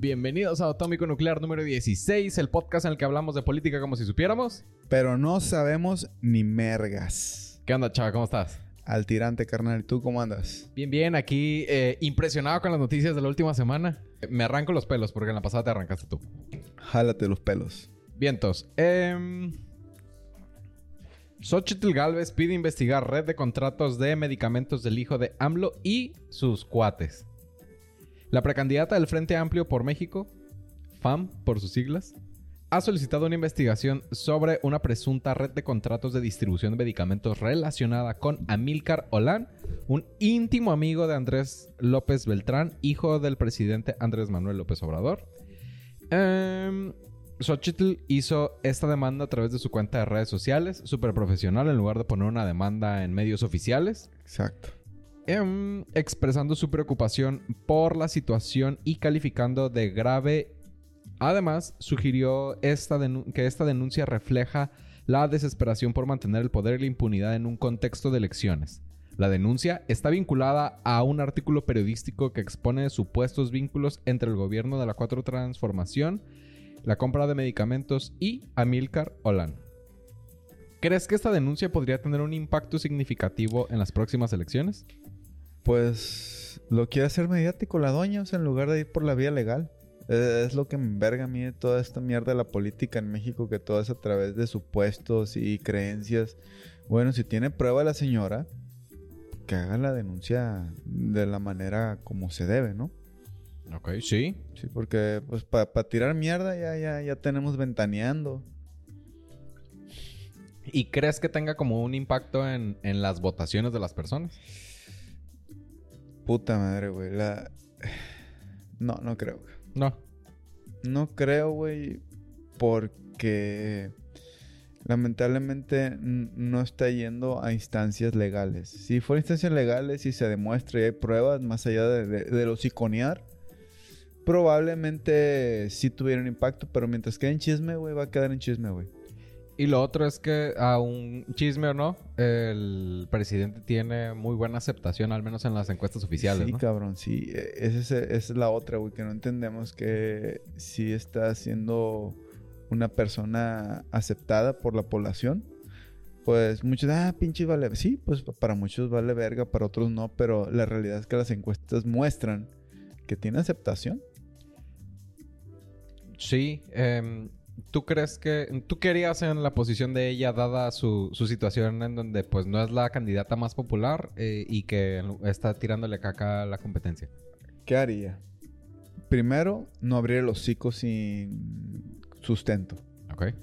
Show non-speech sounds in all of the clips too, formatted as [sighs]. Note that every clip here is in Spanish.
Bienvenidos a Atómico Nuclear número 16, el podcast en el que hablamos de política como si supiéramos. Pero no sabemos ni mergas. ¿Qué onda, chava? ¿Cómo estás? Al tirante, carnal. ¿Y tú cómo andas? Bien, bien. Aquí eh, impresionado con las noticias de la última semana. Me arranco los pelos porque en la pasada te arrancaste tú. Jálate los pelos. Vientos. Eh... Xochitl Galvez pide investigar red de contratos de medicamentos del hijo de AMLO y sus cuates. La precandidata del Frente Amplio por México, FAM por sus siglas, ha solicitado una investigación sobre una presunta red de contratos de distribución de medicamentos relacionada con Amílcar Olán, un íntimo amigo de Andrés López Beltrán, hijo del presidente Andrés Manuel López Obrador. Eh, Xochitl hizo esta demanda a través de su cuenta de redes sociales, súper profesional, en lugar de poner una demanda en medios oficiales. Exacto. Em, expresando su preocupación por la situación y calificando de grave. Además, sugirió que esta denuncia refleja la desesperación por mantener el poder y la impunidad en un contexto de elecciones. La denuncia está vinculada a un artículo periodístico que expone supuestos vínculos entre el gobierno de la Cuatro Transformación la compra de medicamentos y Amilcar Olan. ¿Crees que esta denuncia podría tener un impacto significativo en las próximas elecciones? Pues lo quiere hacer mediático la doña, o sea, en lugar de ir por la vía legal. Es, lo que me enverga a mí de toda esta mierda de la política en México, que todo es a través de supuestos y creencias. Bueno, si tiene prueba la señora, que haga la denuncia de la manera como se debe, ¿no? Ok, sí. Sí, porque pues para tirar mierda ya, ya, ya tenemos ventaneando. ¿Y crees que tenga como un impacto en, las votaciones de las personas? Puta madre, güey. La... [sighs] No, no creo. No. No creo, güey. Porque lamentablemente no está yendo a instancias legales. Si fuera instancias legales y se demuestra y hay pruebas más allá de, de, de los iconear, probablemente sí tuviera un impacto, pero mientras quede en chisme, güey, va a quedar en chisme, güey. Y lo otro es que, a un chisme o no, el presidente tiene muy buena aceptación, al menos en las encuestas oficiales. Sí, cabrón, sí. E, esa es, la otra, güey, que no entendemos que sí está siendo una persona aceptada por la población. Pues muchos, ah, pinche vale. Sí, pues para muchos vale verga, para otros no, pero la realidad es que las encuestas muestran que tiene aceptación. Sí. Em, ¿Tú crees que... ¿Tú querías en la posición de ella dada su, situación en donde pues no es la candidata más popular eh, y que está tirándole caca a la competencia? ¿Qué haría? Primero, no abrir el hocico sin sustento. Ok.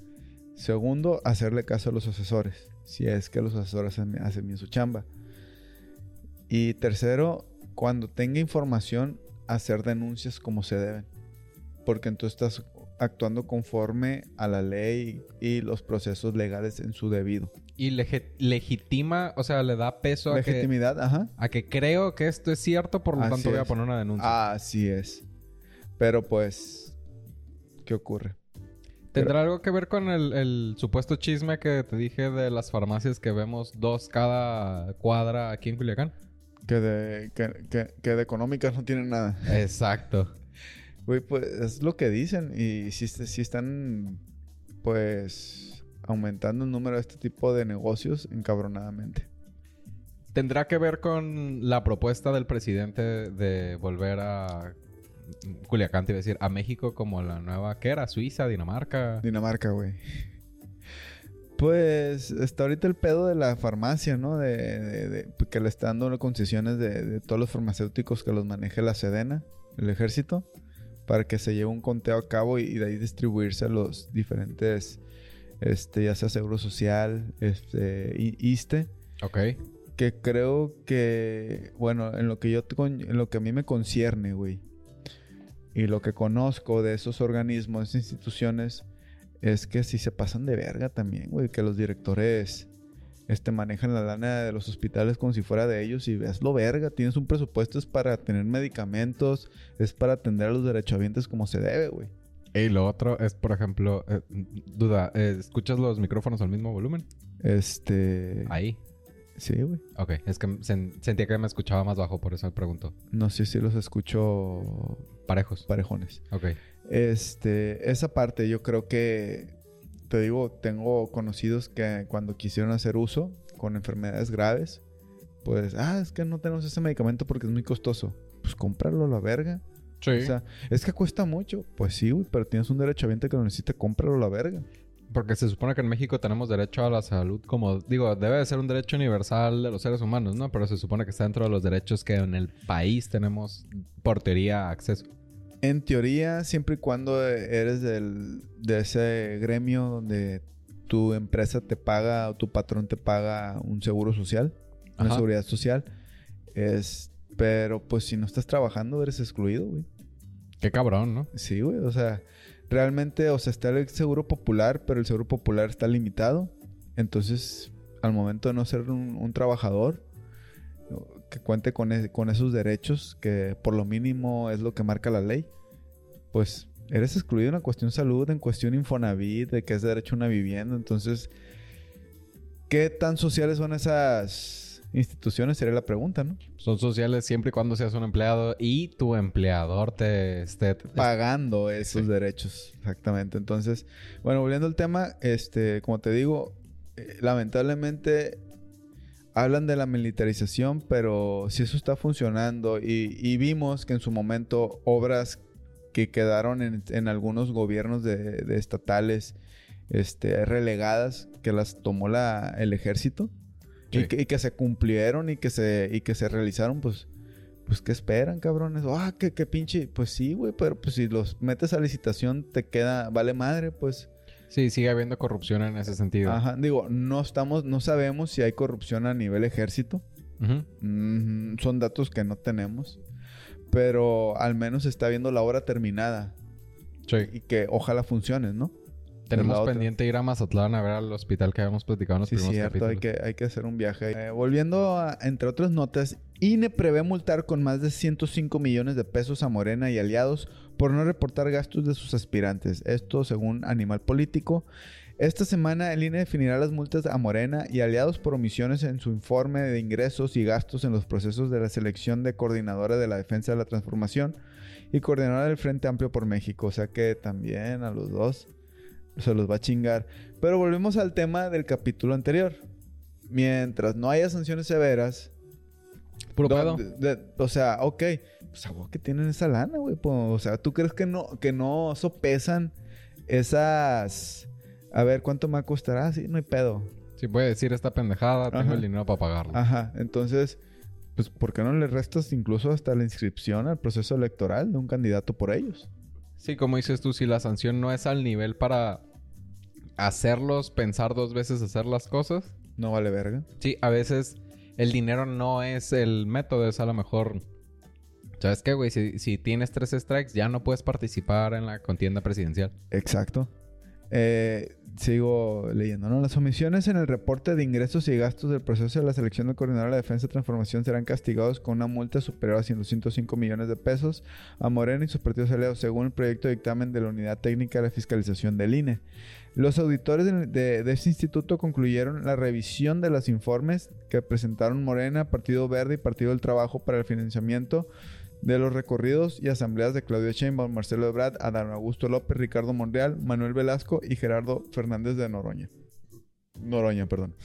Segundo, hacerle caso a los asesores. Si es que los asesores hacen bien su chamba. Y tercero, cuando tenga información, hacer denuncias como se deben porque entonces estás actuando conforme a la ley y los procesos legales en su debido. Y legitima, o sea, le da peso a Legitimidad, ajá. A que creo que esto es cierto, por lo tanto voy a poner una denuncia. Así es. Pero pues, ¿qué ocurre? ¿Tendrá algo que ver con el, supuesto chisme que te dije de las farmacias que vemos dos cada cuadra aquí en Culiacán? Que de, que, que de económicas no tienen nada. Exacto. [laughs] Güey, pues es lo que dicen. Y si, si están, pues, aumentando el número de este tipo de negocios encabronadamente. ¿Tendrá que ver con la propuesta del presidente de volver a Culiacán, te iba a decir, a México como la nueva, ¿qué era? ¿Suiza? ¿Dinamarca? Dinamarca, güey. Pues está ahorita el pedo de la farmacia, ¿no? De, que le están dando concesiones de, de, todos los farmacéuticos que los maneje la Sedena, el ejército para que se lleve un conteo a cabo y, de ahí distribuirse a los diferentes, este, ya sea Seguro Social, este, ISTE. Ok. Que creo que, bueno, en lo que yo, en lo que a mí me concierne, güey, y lo que conozco de esos organismos, esas instituciones, es que si se pasan de verga también, güey, que los directores este, manejan la lana de los hospitales como si fuera de ellos y ves lo verga, tienes un presupuesto es para tener medicamentos, es para atender a los derechohabientes como se debe, güey. Y lo otro es, por ejemplo, eh, duda, eh, ¿escuchas los micrófonos al mismo volumen? Este... Ahí. Sí, güey. Ok, es que sentía que me escuchaba más bajo, por eso me pregunto. No sé si los escucho Parejos. parejones. Ok. Este, esa parte yo creo que, te digo, tengo conocidos que cuando quisieron hacer uso con enfermedades graves, pues, ah, es que no tenemos ese medicamento porque es muy costoso. Pues cómpralo a la verga. Sí. O sea, es que cuesta mucho. Pues sí, güey, pero tienes un derecho a que lo necesite, cómpralo a la verga. Porque se supone que en México tenemos derecho a la salud como... Digo, debe de ser un derecho universal de los seres humanos, ¿no? Pero se supone que está dentro de los derechos que en el país tenemos, por teoría, acceso. En teoría, siempre y cuando eres del, de ese gremio donde tu empresa te paga o tu patrón te paga un seguro social, una seguridad social, es... Pero pues si no estás trabajando, eres excluido, güey. Qué cabrón, ¿no? Sí, güey. O sea, realmente, o sea, está el seguro popular, pero el seguro popular está limitado. Entonces, al momento de no ser un, un trabajador que cuente con, e- con esos derechos, que por lo mínimo es lo que marca la ley, pues eres excluido en la cuestión salud, en cuestión Infonavit, de que es derecho a una vivienda. Entonces, ¿qué tan sociales son esas instituciones? Sería la pregunta, ¿no? Son sociales siempre y cuando seas un empleado y tu empleador te esté... pagando esos derechos. Exactamente. Entonces, bueno, volviendo al tema, este, como te digo, eh, lamentablemente hablan de la militarización, pero si eso está funcionando y, y vimos que en su momento obras que quedaron en, en algunos gobiernos de, de estatales este, relegadas, que las tomó la, el ejército y, que, y que se cumplieron y que se, y que se realizaron, pues pues, ¿qué esperan, cabrones? Ah, que, que pinche. Pues sí, güey, pero pues si los metes a licitación, te queda, vale madre, pues. Sí, sigue habiendo corrupción en ese sentido. Ajá. Digo, no estamos, no sabemos si hay corrupción a nivel ejército. Mm, son datos que no tenemos. Pero al menos se está viendo la obra terminada. Sí. Y que ojalá funcione, ¿no? Tenemos pendiente ir a Mazatlán a ver al hospital que habíamos platicado en los Sí, primeros cierto, hay capítulos. que, hay que hacer un viaje. Eh, volviendo a, entre otras notas, INE prevé multar con más de 105 millones de pesos a Morena y aliados por no reportar gastos de sus aspirantes. Esto según Animal Político. Esta semana el INE definirá las multas a Morena y aliados por omisiones en su informe de ingresos y gastos en los procesos de la selección de coordinadora de la defensa de la transformación y coordinadora del Frente Amplio por México. O sea que también a los dos se los va a chingar. Pero volvemos al tema del capítulo anterior. Mientras no haya sanciones severas, Puro pedo. o sea, ok, pues a que tienen esa lana, güey. pues, o sea, ¿tú crees que no, que no sopesan esas... A ver, ¿cuánto me costará? Sí, no hay pedo. Si puede decir esta pendejada, tengo el dinero para pagarlo. Ajá, entonces, pues, ¿por qué no le restas incluso hasta la inscripción al proceso electoral de un candidato por ellos? Sí, como dices tú, si la sanción no es al nivel para hacerlos pensar dos veces hacer las cosas. No vale verga. Sí, a veces el dinero no es el método, es a lo mejor... ¿Sabes qué, güey? Si, tienes tres strikes, ya no puedes participar en la contienda presidencial. Exacto. Eh, sigo leyendo, ¿no? Las omisiones en el reporte de ingresos y gastos del proceso de la selección del coordinador de la defensa y transformación serán castigados con una multa superior a 105 millones de pesos a Morena y sus partidos aliados, según el proyecto de dictamen de la Unidad Técnica de Fiscalización del INE. Los auditores de, de- de este instituto concluyeron la revisión de los informes que presentaron Morena, Partido Verde y Partido del Trabajo para el financiamiento de los recorridos y asambleas de Claudio Sheinbaum, Marcelo Ebrard, Adán Augusto López, Ricardo Monreal, Manuel Velasco y Gerardo Fernández de Noroña. Noroña, perdón.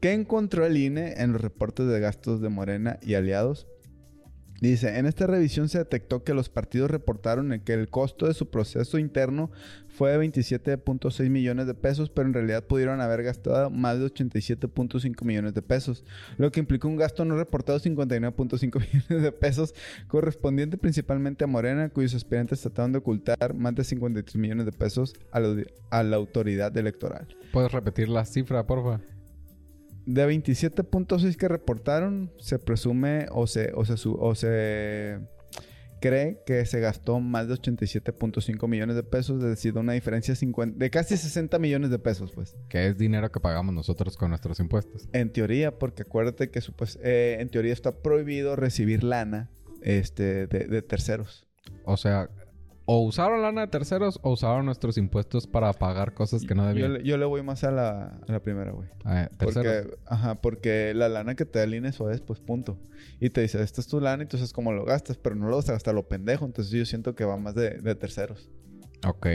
¿Qué encontró el INE en los reportes de gastos de Morena y aliados? Dice, en esta revisión se detectó que los partidos reportaron que el costo de su proceso interno fue de 27.6 millones de pesos, pero en realidad pudieron haber gastado más de 87.5 millones de pesos, lo que implica un gasto no reportado de 59.5 [laughs] millones de pesos, correspondiente principalmente a Morena, cuyos aspirantes trataron de ocultar más de 53 millones de pesos a la, autoridad electoral. ¿Puedes repetir la cifra, porfa? De 27.6 que reportaron, se presume o se, o, se, su- o se cree que se gastó más de 87.5 millones de pesos, es decir, una diferencia de 50 de casi 60 millones de pesos, pues. Que es dinero que pagamos nosotros con nuestros impuestos. En teoría, porque acuérdate que supos- eh, en teoría está prohibido recibir lana este, de, de terceros. O sea, o usaron lana de terceros o usaron nuestros impuestos para pagar cosas que no debían. yo le voy más a la, a la primera, güey. Ah. Porque, ajá, porque la lana que te da el INE eso es, pues punto. Y te dice, esta es tu lana y tú sabes cómo lo gastas, pero no lo gastas hasta lo pendejo. Entonces yo siento que va más de, de terceros. Ok.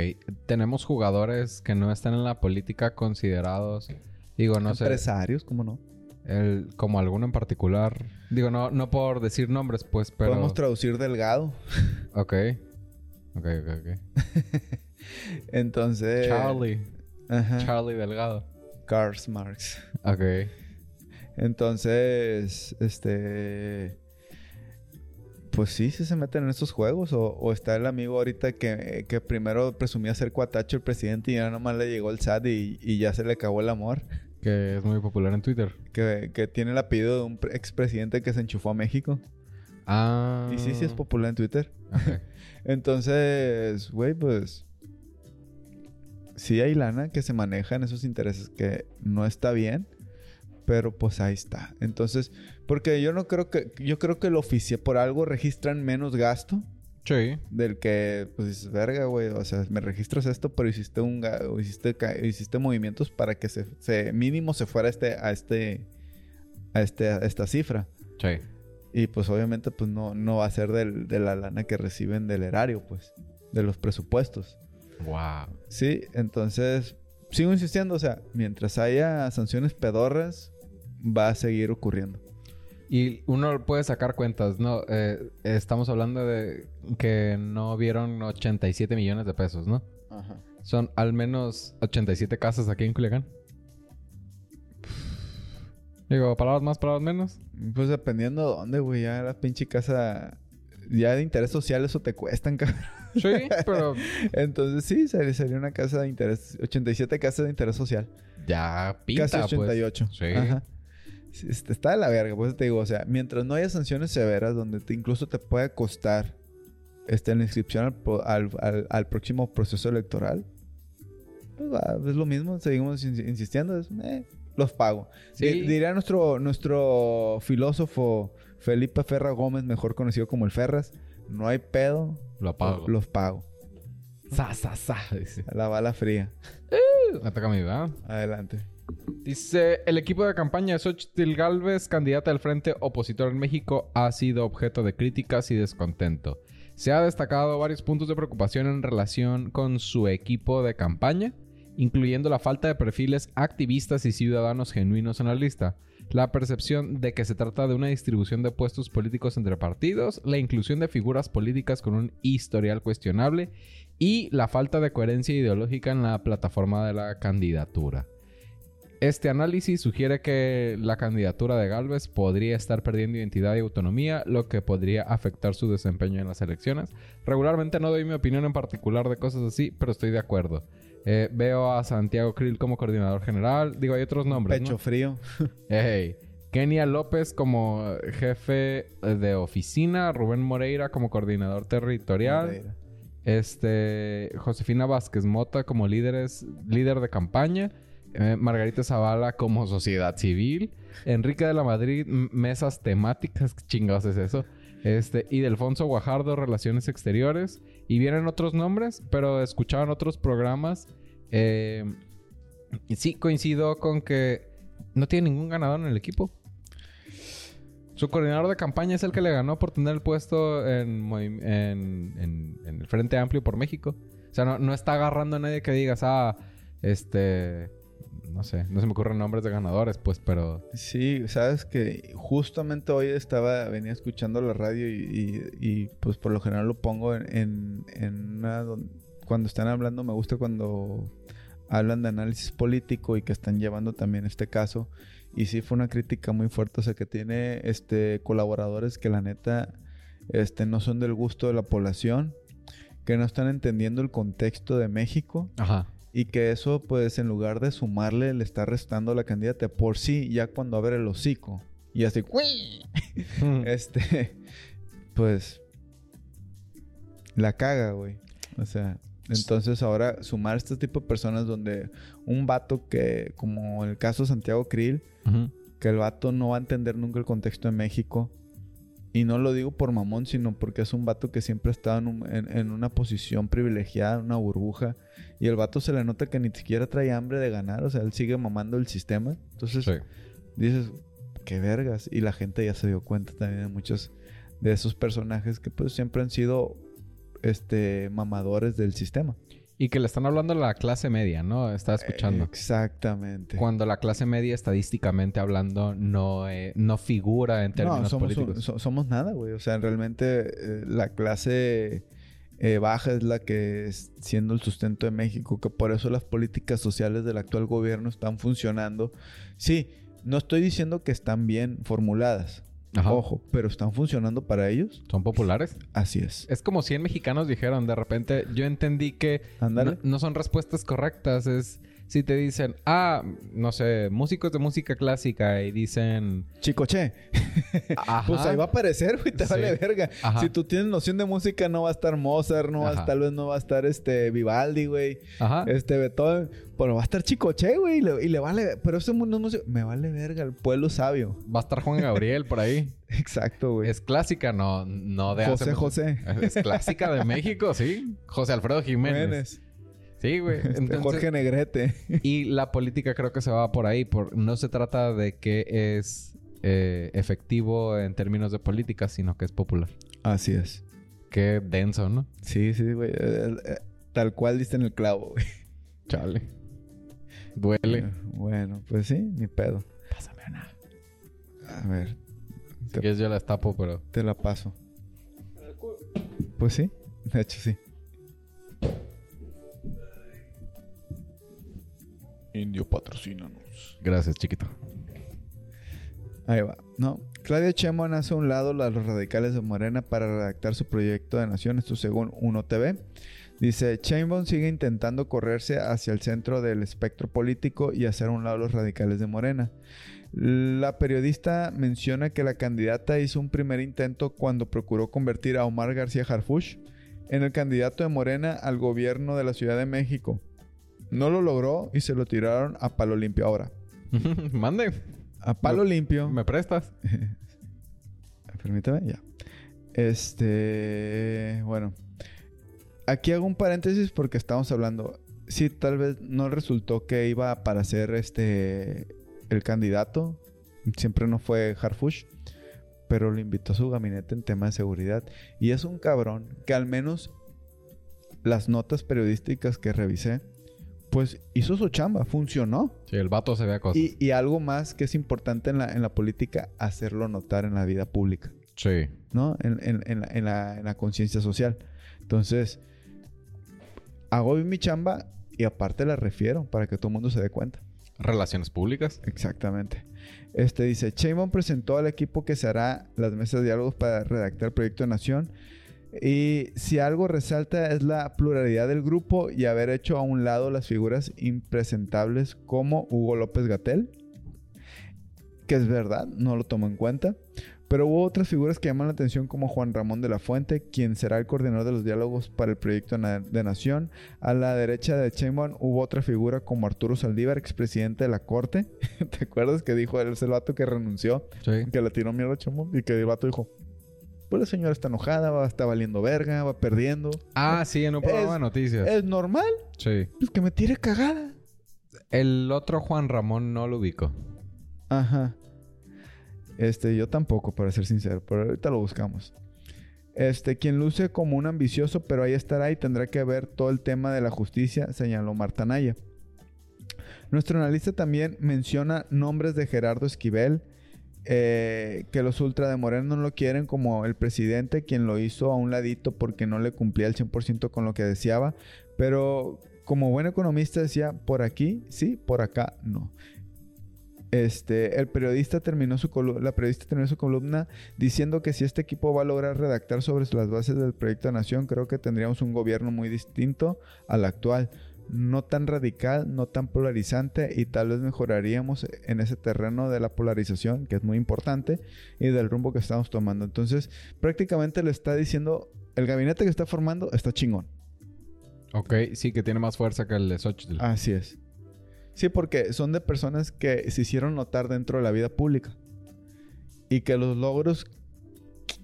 Tenemos jugadores que no están en la política considerados. Digo, no sé. Empresarios, ¿cómo no? El, como alguno en particular. Digo, no, no por decir nombres, pues, pero. Podemos traducir delgado. [laughs] Ok. Ok, ok, ok. [laughs] Entonces... Charlie. Ajá. Charlie Delgado. Karl Marx. Ok. Entonces, este... Pues sí, sí se meten en estos juegos. O, o está el amigo ahorita que, que primero presumía ser cuatacho el presidente y ya nomás le llegó el SAT y, y ya se le acabó el amor. Que es muy popular en Twitter. Que, que tiene el apellido de un pre- expresidente que se enchufó a México. Ah. Y sí, sí es popular en Twitter. Ok. [laughs] Entonces, güey, pues... Sí hay lana que se maneja en esos intereses que no está bien. Pero pues ahí está. Entonces, porque yo no creo que... Yo creo que el oficial por algo registran menos gasto. Sí. Del que, pues dices, verga, güey. O sea, me registras esto, pero hiciste un hiciste, hiciste movimientos para que se, se mínimo se fuera este, a este, a este, a esta cifra. Sí. Y pues obviamente, pues no, no va a ser del- de la lana que reciben del erario, pues, de los presupuestos. Wow. Sí, entonces, sigo insistiendo, o sea, mientras haya sanciones pedorras, va a seguir ocurriendo. Y uno puede sacar cuentas, ¿no? Eh, estamos hablando de que no vieron 87 millones de pesos, ¿no? Ajá. Son al menos 87 casas aquí en Culiacán. Digo, palabras más, palabras menos. Pues dependiendo de dónde, güey, ya la pinche casa, ya de interés social eso te cuestan, [laughs] cabrón. Sí, pero Entonces sí, sería, sería una casa de interés, 87 casas de interés social. ya pinta, Casi 88. Pues. Sí. Ajá. Este, está de la verga, pues te digo, o sea, mientras no haya sanciones severas donde te, incluso te puede costar este, la inscripción al, al, al- al próximo proceso electoral, pues va, es lo mismo, seguimos ins- insistiendo, es, eh, los pago. Sí. Di- diría nuestro, nuestro filósofo Felipe Ferra Gómez, mejor conocido como el Ferras, no hay pedo, Lo apago. los pago. Sa, sa, sa, dice. La bala fría. Me toca a mí, ¿verdad? Adelante. Dice, el equipo de campaña de Xochitl Galvez, candidata del Frente Opositor en México, ha sido objeto de críticas y descontento. Se ha destacado varios puntos de preocupación en relación con su equipo de campaña, incluyendo la falta de perfiles activistas y ciudadanos genuinos en la lista, la percepción de que se trata de una distribución de puestos políticos entre partidos, la inclusión de figuras políticas con un historial cuestionable y la falta de coherencia ideológica en la plataforma de la candidatura. Este análisis sugiere que la candidatura de Galvez podría estar perdiendo identidad y autonomía, lo que podría afectar su desempeño en las elecciones. Regularmente no doy mi opinión en particular de cosas así, pero estoy de acuerdo. Eh, veo a Santiago Krill como coordinador general. Digo, hay otros nombres. Pecho ¿no? frío. [laughs] Ey. Kenia López como jefe de oficina, Rubén Moreira como coordinador territorial, Moreira. este Josefina Vázquez Mota como líderes, líder de campaña, eh, Margarita Zavala como sociedad civil, Enrique de la Madrid mesas temáticas, ¿qué chingados es eso? Este, y Delfonso Guajardo, Relaciones Exteriores. Y vienen otros nombres, pero escuchaban otros programas. Eh, sí, coincido con que no tiene ningún ganador en el equipo. Su coordinador de campaña es el que le ganó por tener el puesto en- en el Frente Amplio por México. O sea, no, no está agarrando a nadie que digas, ah, este, no sé, no se me ocurren nombres de ganadores, pues, pero Sí, sabes que justamente hoy estaba, venía escuchando la radio y, y- y, pues por lo general lo pongo en, en, en una cuando están hablando, me gusta cuando hablan de análisis político y que están llevando también este caso. Y sí fue una crítica muy fuerte, o sea que tiene este colaboradores que la neta este, no son del gusto de la población, que no están entendiendo el contexto de México. Ajá. Y que eso, pues, en lugar de sumarle, le está restando a la candidata. Por sí, ya cuando abre el hocico. Y así, ¡cuí! [laughs] este, pues, la caga, güey. O sea, entonces ahora sumar este tipo de personas donde un vato que, como el caso de Santiago Krill, que el vato no va a entender nunca el contexto de México. Y no lo digo por mamón, sino porque es un vato que siempre ha estado en, un- en- en una posición privilegiada, en una burbuja. Y el vato se le nota que ni siquiera trae hambre de ganar. O sea, él sigue mamando el sistema. Entonces Sí. dices, qué vergas. Y la gente ya se dio cuenta también de muchos de esos personajes que pues siempre han sido este mamadores del sistema. Y que le están hablando a la clase media, ¿no? Estaba escuchando. Exactamente. Cuando la clase media, estadísticamente hablando, no, eh, no figura en términos no, somos, un- políticos. so- somos nada, güey. O sea, realmente eh, la clase eh, baja es la que es siendo el sustento de México, que por eso las políticas sociales del actual gobierno están funcionando. Sí, no estoy diciendo que están bien formuladas, Ajá. ojo, pero están funcionando para ellos. ¿Son populares? Así es. Es como 100 mexicanos dijeron de repente, yo entendí que no, no son respuestas correctas. Es si te dicen, ah, no sé, músicos de música clásica y dicen, Chicoche. ajá, Pues ahí va a aparecer, güey, te Sí. vale verga. Ajá. Si tú tienes noción de música, no va a estar Mozart, no va a tal vez no va a estar este Vivaldi, güey. ajá, Este Beethoven, pero va a estar Chicoche, güey, y le, y le vale, pero ese mundo no se- me vale verga, el pueblo sabio. va a estar Juan Gabriel por ahí. [laughs] Exacto, güey. Es clásica, no, no de hace José mucho- José. Es clásica de México, sí. José Alfredo Jiménez. Jiménez. Sí, güey. [laughs] Este, Entonces- Jorge Negrete. [laughs] Y la política creo que se va por ahí. Por, no se trata de que es eh, efectivo en términos de política, sino que es popular. Así es. Qué denso, ¿no? Sí, sí, güey. Eh, eh, Tal cual diste en el clavo, güey. Chale. Duele. Bueno, pues sí, ni pedo. Pásame una. A ver, Si quieres yo la tapo, pero... te la paso. Pues sí, de hecho sí. Indio, patrocínanos. Gracias, chiquito. Ahí va. No. Claudia Sheinbaum hace a un lado a los radicales de Morena para redactar su proyecto de nación. Esto según Uno TV. Dice, Sheinbaum sigue intentando correrse hacia el centro del espectro político y hacer a un lado a los radicales de Morena. La periodista menciona que la candidata hizo un primer intento cuando procuró convertir a Omar García Harfuch en el candidato de Morena al gobierno de la Ciudad de México. No lo logró y se lo tiraron a palo limpio ahora. [laughs] Mande. A palo limpio. ¿Me prestas? [laughs] Permítame, ya. Este. Bueno. Aquí hago un paréntesis porque estamos hablando. Sí, tal vez no resultó que iba para ser este. El candidato. Siempre no fue Harfush. Pero lo invitó a su gabinete en tema de seguridad. Y es un cabrón que al menos las notas periodísticas que revisé. Pues hizo su chamba, funcionó. Sí, el vato se ve a cosas. Y, y algo más que es importante en la, en la política, hacerlo notar en la vida pública. Sí. ¿no? En, en- en la, en la- en la conciencia social. Entonces, hago bien mi chamba y aparte la refiero para que todo el mundo se dé cuenta. Relaciones públicas. Exactamente. Este dice, Sheinbaum presentó al equipo que se hará las mesas de diálogos para redactar el proyecto de nación. Y si algo resalta es la pluralidad del grupo y haber hecho a un lado las figuras impresentables como Hugo López Gatel, que es verdad, no lo tomo en cuenta. Pero hubo otras figuras que llaman la atención como Juan Ramón de la Fuente, quien será el coordinador de los diálogos para el proyecto de Nación. A la derecha de Sheinbaum hubo otra figura como Arturo Saldívar, expresidente de la Corte. [laughs] ¿Te acuerdas que dijo él, es el vato que renunció? Sí. Que le tiró mierda a Sheinbaum y que el vato dijo, pues la señora está enojada, va, está valiendo verga, va perdiendo. Ah, sí, en un programa de noticias. Es normal, Sí. pues que me tire cagada. El otro Juan Ramón no lo ubico. Ajá. Este, yo tampoco, para ser sincero, pero ahorita lo buscamos. Este, quien luce como un ambicioso, pero ahí estará y tendrá que ver todo el tema de la justicia, señaló Marta Naya. Nuestro analista también menciona nombres de Gerardo Esquivel, eh, que los ultra de Moreno no lo quieren como el presidente, quien lo hizo a un ladito porque no le cumplía el 100% con lo que deseaba, pero como buen economista decía, por aquí sí, por acá no. Este, el periodista terminó su la periodista terminó su columna diciendo que si este equipo va a lograr redactar sobre las bases del proyecto de nación, creo que tendríamos un gobierno muy distinto al actual, no tan radical, no tan polarizante y tal vez mejoraríamos en ese terreno de la polarización, que es muy importante, y del rumbo que estamos tomando. Entonces, prácticamente le está diciendo, el gabinete que está formando está chingón. Ok, sí, que tiene más fuerza que el de Xochitl. Así es. Sí, porque son de personas que se hicieron notar dentro de la vida pública. Y que los logros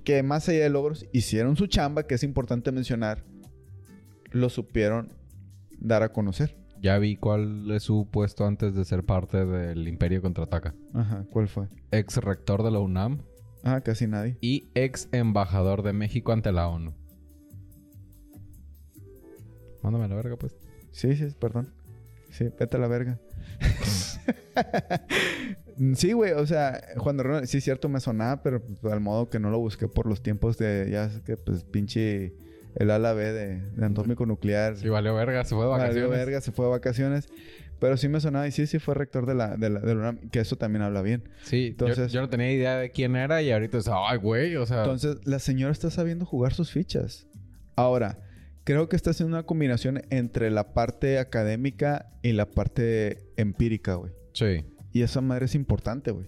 que más allá de logros hicieron su chamba, que es importante mencionar, lo supieron dar a conocer. Ya vi cuál es su puesto antes de ser parte del Imperio Contraataca. Ajá, ¿cuál fue? Ex rector de la UNAM Ah, casi nadie. y ex embajador de México ante la ONU. Mándame a la verga, pues. Sí, sí, perdón. Sí, vete a la verga. [laughs] sí, güey, o sea, Juan de Ronald, sí es cierto, me sonaba, pero pues, al modo que no lo busqué por los tiempos de, ya sé que, pues, pinche el ala B de, de nuclear. Sí, valió verga, se fue de Valió vacaciones. verga, se fue de vacaciones. Pero sí me sonaba, y sí, sí fue rector de la, de la, de la UNAM, que eso también habla bien. Sí, yo- Entonces- yo, no tenía idea de quién era y ahorita es, ay, güey, o sea. Entonces, la señora está sabiendo jugar sus fichas. Ahora, creo que está haciendo una combinación entre la parte académica y la parte empírica, güey. sí. Y esa madre es importante, güey.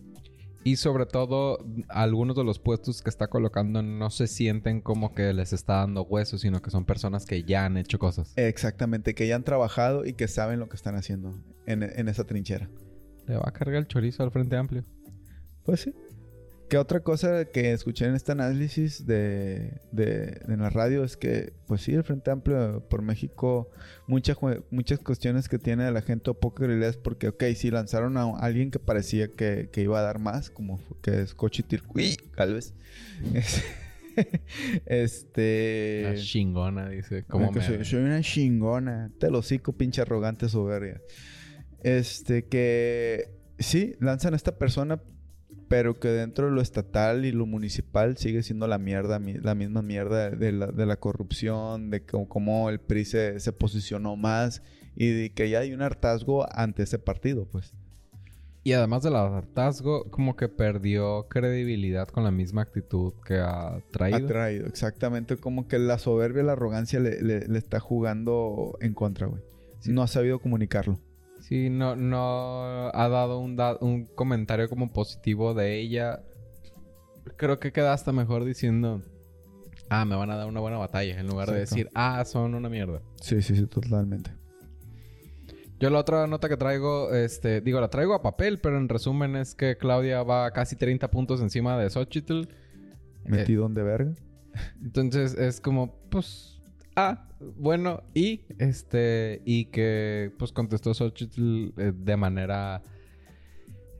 Y sobre todo, algunos de los puestos que está colocando no se sienten como que les está dando huesos, sino que son personas que ya han hecho cosas. Exactamente, que ya han trabajado y que saben lo que están haciendo en, en esa trinchera. Le va a cargar el chorizo al Frente Amplio. Pues sí. ¿Qué otra cosa que escuché en este análisis de, de, de la radio es que, pues sí, el Frente Amplio por México, muchas, muchas cuestiones que tiene de la gente o poca realidad es porque, ok, sí lanzaron a alguien que parecía que, que iba a dar más, como que es Cochitircuí, tal vez. Es- [laughs] este... Una chingona, dice. ¿Cómo Ah, que me... soy, soy una chingona. Te lo hocico, pinche arrogante soberbia. Este, que sí, lanzan a esta persona, pero que dentro de lo estatal y lo municipal sigue siendo la mierda, mi- la misma mierda de la, de la corrupción, de cómo, cómo el PRI se, se posicionó más y de que ya hay un hartazgo ante ese partido, pues. Y además del hartazgo, como que perdió credibilidad con la misma actitud que ha traído. Ha traído, exactamente, como que la soberbia, la arrogancia le, le- le está jugando en contra, güey. Sí. No ha sabido comunicarlo. Sí, no, no ha dado un, da- un comentario como positivo de ella. Creo que queda hasta mejor diciendo, ah, me van a dar una buena batalla, en lugar de decir, ah, son una mierda. Sí, sí, sí, totalmente. Yo la otra nota que traigo, este, digo, la traigo a papel, pero en resumen es que Claudia va casi 30 puntos encima de Xochitl. Eh, Metidón de verga. Entonces es como, pues, ah, bueno, y este, y que pues contestó Xochitl eh, de manera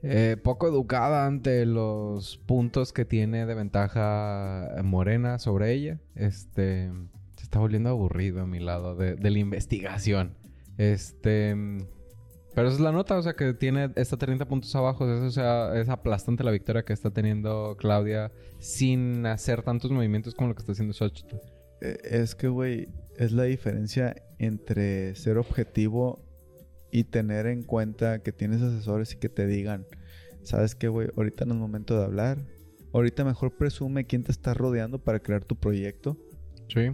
eh, poco educada ante los puntos que tiene de ventaja Morena sobre ella. Este, se está volviendo aburrido a mi lado de, la investigación. Este, pero esa es la nota, o sea, que tiene, está 30 puntos abajo. O sea, es aplastante la victoria que está teniendo Claudia sin hacer tantos movimientos como lo que está haciendo Xochitl. Eh, Es que, güey, es la diferencia entre ser objetivo y tener en cuenta que tienes asesores y que te digan, ¿sabes qué, güey? Ahorita no es momento de hablar. Ahorita mejor presume quién te está rodeando para crear tu proyecto. Sí.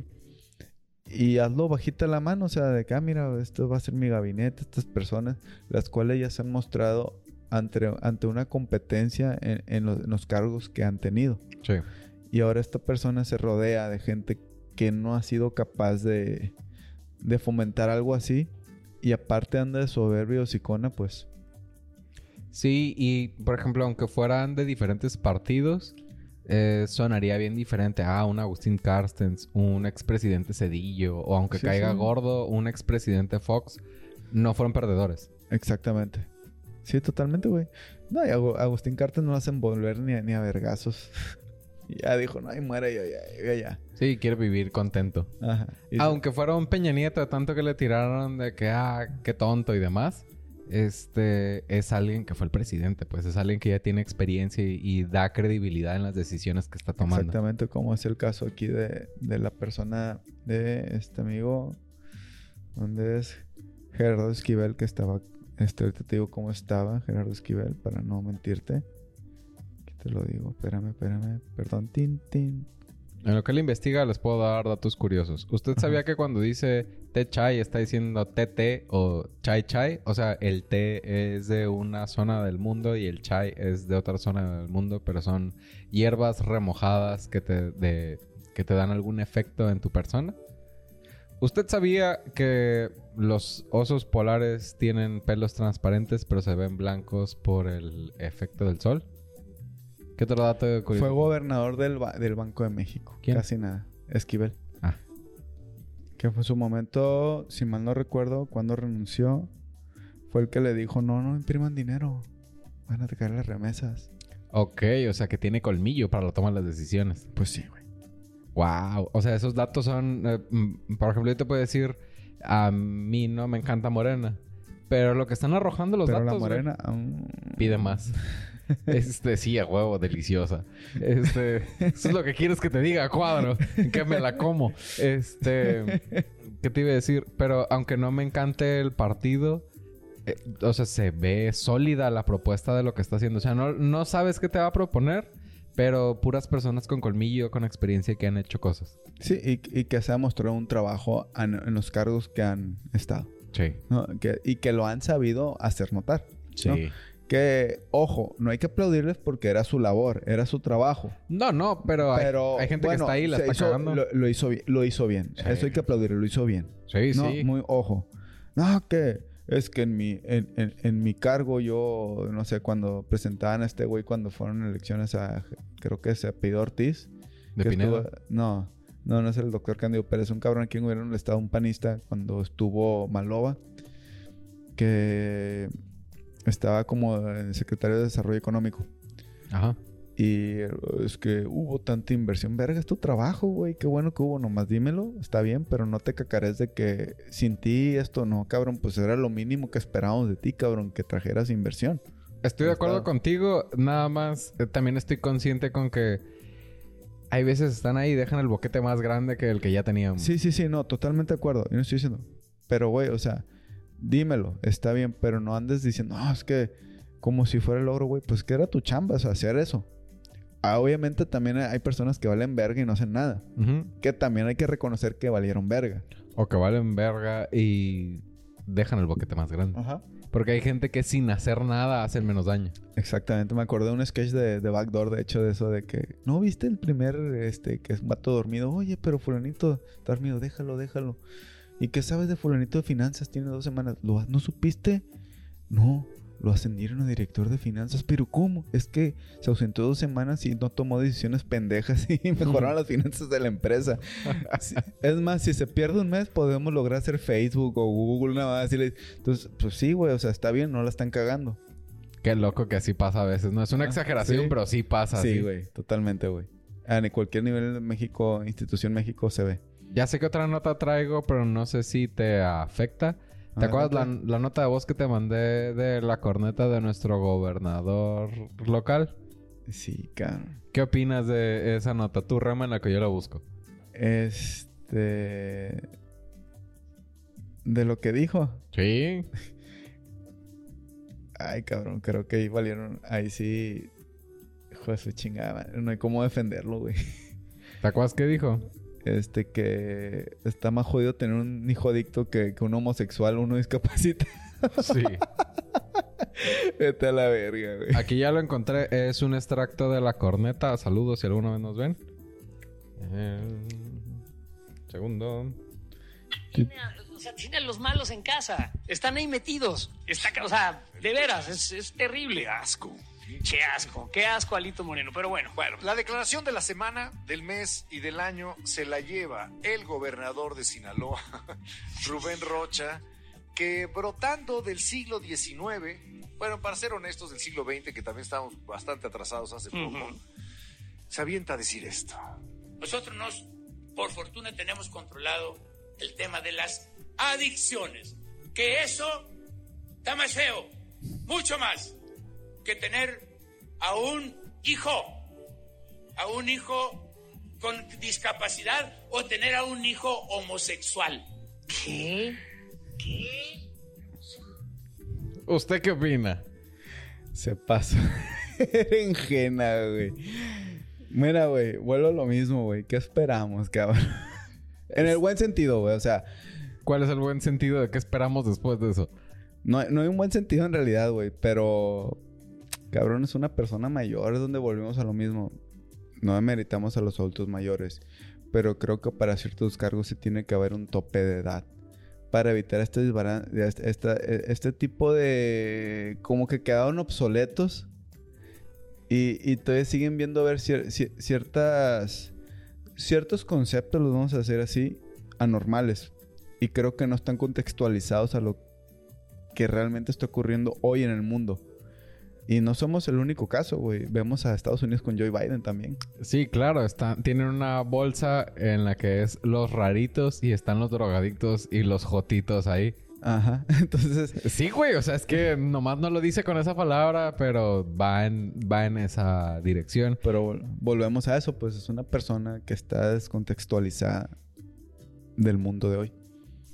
Y hazlo bajita la mano, o sea, de que, ah, mira, esto va a ser mi gabinete, estas personas, las cuales ya se han mostrado ante, ante una competencia en, en los, en los cargos que han tenido. Sí. Y ahora esta persona se rodea de gente que no ha sido capaz de, de fomentar algo así. Y aparte anda de soberbio o sicona, pues. Sí, y por ejemplo, aunque fueran de diferentes partidos, eh, sonaría bien diferente. Ah, un Agustín Carstens, un expresidente Cedillo, o aunque Sí, caiga sí. gordo, un expresidente Fox, no fueron perdedores. Exactamente. Sí, totalmente, güey. No, y Agu- Agustín Cartes no lo hacen volver ni a, ni a vergazos. [laughs] Ya dijo, no, y muere ya, ya, ya, ya. Sí, quiere vivir contento. Ajá. Y- Aunque fuera un Peña Nieto, tanto que le tiraron de que, ah, qué tonto y demás, este es alguien que fue el presidente, pues es alguien que ya tiene experiencia y, y da credibilidad en las decisiones que está tomando. Exactamente como es el caso aquí de, de la persona de este amigo. ¿Dónde es? Gerardo Esquivel, que estaba. Este, ahorita te digo cómo estaba Gerardo Esquivel, para no mentirte. Te lo digo. Espérame, espérame. Perdón, tin, tin. En lo que él investiga les puedo dar datos curiosos. ¿Usted sabía que cuando dice té chai está diciendo TT o chai chai? O sea, el té es de una zona del mundo y el chai es de otra zona del mundo, pero son hierbas remojadas que te, de- que te dan algún efecto en tu persona. ¿Usted sabía que los osos polares tienen pelos transparentes pero se ven blancos por el efecto del sol? ¿Qué otro dato curioso? Fue gobernador del, ba- del Banco de México. ¿Quién? Casi nada. Esquivel. Ah. Que fue su momento, si mal no recuerdo, cuando renunció, fue el que le dijo, no, no impriman dinero. Van a caer las remesas. Ok, o sea que tiene colmillo para tomar las decisiones. Pues sí, güey. Wow. O sea, esos datos son. eh, mm, por ejemplo, yo te puedo decir. A mí no me encanta Morena. Pero lo que están arrojando los Pero datos. la morena... mm, Pide más. [laughs] Este, sí, a huevo, deliciosa. Este, eso es lo que quieres que te diga, cuadro. Que me la como. Este, ¿qué te iba a decir? Pero aunque no me encante el partido, eh, o sea, se ve sólida la propuesta de lo que está haciendo. O sea, no, no sabes qué te va a proponer, pero puras personas con colmillo, con experiencia que han hecho cosas. Sí, y, y que se ha mostrado un trabajo en, en los cargos que han estado. Sí. ¿no? Que- y que lo han sabido hacer notar. Sí. ¿no? Que, ojo, no hay que aplaudirles porque era su labor, era su trabajo. No, no, pero, hay- Pero hay, gente bueno, que está ahí la está hizo- cagando. Lo, lo hizo, lo hizo bien. Sí. Eso hay que aplaudirlo, lo hizo bien. Sí, no, sí. muy ojo. No, que es que en mi, en, en- en mi cargo yo, no sé, cuando presentaban a este güey cuando fueron elecciones a, creo que se apellidó Ortiz. De Pinedo. estuvo- no, no, no es el doctor Cándido Pérez, un cabrón aquí en gobierno del estado, un panista, cuando estuvo Malova, que estaba como eh, secretario de Desarrollo Económico. Ajá. Y eh, es que hubo tanta inversión. Verga, es tu trabajo, güey. Qué bueno que hubo. Nomás dímelo. Está bien, pero no te cacares de que sin ti esto no, cabrón. Pues era lo mínimo que esperábamos de ti, cabrón. Que trajeras inversión. Estoy de acuerdo contigo, nada más eh, también estoy consciente con que hay veces están ahí y dejan el boquete más grande que el que ya teníamos. Sí, sí, sí. No, totalmente de acuerdo. Yo no estoy diciendo. Pero, güey, o sea, dímelo. Está bien, pero no andes diciendo, no, es que como si fuera el logro, güey. Pues que era tu chamba, o sea, hacer eso. Ah, obviamente también hay personas que valen verga y no hacen nada. Que también hay que reconocer que valieron verga. O que valen verga y dejan el boquete más grande. Ajá. Porque hay gente que sin hacer nada hacen menos daño. Exactamente, me acordé de un sketch de, de Backdoor, de hecho, de eso de que, ¿no viste el primer, este, que es un vato dormido? Oye, pero fulanito está dormido, déjalo, déjalo. ¿Y qué sabes de fulanito de finanzas? Tiene dos semanas. ¿Lo, ¿No supiste? No, lo ascendieron a director de finanzas. ¿Pero cómo? Es que se ausentó dos semanas y no tomó decisiones pendejas [laughs] y mejoraron las finanzas de la empresa. [laughs] Es más, si se pierde un mes, podemos lograr hacer Facebook o Google, nada más. Entonces, pues sí, güey, o sea, está bien, no la están cagando. Qué loco que así pasa a veces. No es una Ah, exageración, sí. pero sí pasa. Sí, güey, totalmente, güey. En cualquier nivel de México, institución México se ve. Ya sé que otra nota traigo, pero no sé si te afecta. ¿Te acuerdas la, nota de voz que te mandé de la corneta de nuestro gobernador local? Sí, cabrón. ¿Qué opinas de esa nota? Tú rema en la que yo la busco. Este. De lo que dijo. Sí. Ay, cabrón, creo que ahí valieron. Ahí sí. Hijo de su chingada. No hay cómo defenderlo, güey. ¿Te acuerdas qué dijo? Este que está más jodido tener un hijo adicto que, que un homosexual, uno discapacitado. Sí. [laughs] Vete a la verga, güey. Aquí ya lo encontré. Es un extracto de la corneta. Saludos si alguna vez nos ven. Eh, segundo. Tiene, o sea, tiene a los malos en casa. Están ahí metidos. Está, o sea, de veras, es, es terrible. Asco. Qué asco. Qué asco, Alito Moreno. Pero bueno. Bueno, la declaración de la semana, del mes y del año se la lleva el gobernador de Sinaloa, [laughs] Rubén Rocha, que brotando del siglo XIX, bueno, para ser honestos, del siglo XX, que también estábamos bastante atrasados hace poco, Ujú. se avienta a decir esto. Nosotros nos, por fortuna, tenemos controlado el tema de las adicciones. Que eso está más feo, mucho más, que tener a un hijo, a un hijo con discapacidad o tener a un hijo homosexual. ¿Qué? ¿Usted qué opina? Se pasa. [laughs] Berenjena, güey. Mira, güey, vuelvo a lo mismo, güey. ¿Qué esperamos, cabrón? [laughs] en el buen sentido, güey. O sea, ¿Cuál es el buen sentido de qué esperamos después de eso? no, no hay un buen sentido en realidad, güey. Pero, cabrón, es una persona mayor. Es donde volvemos a lo mismo. No demeritamos a los adultos mayores. Pero creo que para ciertos cargos sí tiene que haber un tope de edad. Para evitar este, este, esta- este tipo de... Como que quedaron obsoletos. Y, todavía siguen viendo a ver cier- cier- ciertas... Ciertos conceptos, los vamos a hacer así, anormales. Y creo que no están contextualizados a lo que realmente está ocurriendo hoy en el mundo. Y no somos el único caso, güey. Vemos a Estados Unidos con Joe Biden también. Sí, claro, están, tienen una bolsa en la que es los raritos y están los drogadictos y los jotitos ahí. Ajá. [laughs] Entonces, Sí, güey, o sea, es que nomás no lo dice con esa palabra, pero va en, va en esa dirección. pero vol- volvemos a eso, pues es una persona que está descontextualizada del mundo de hoy.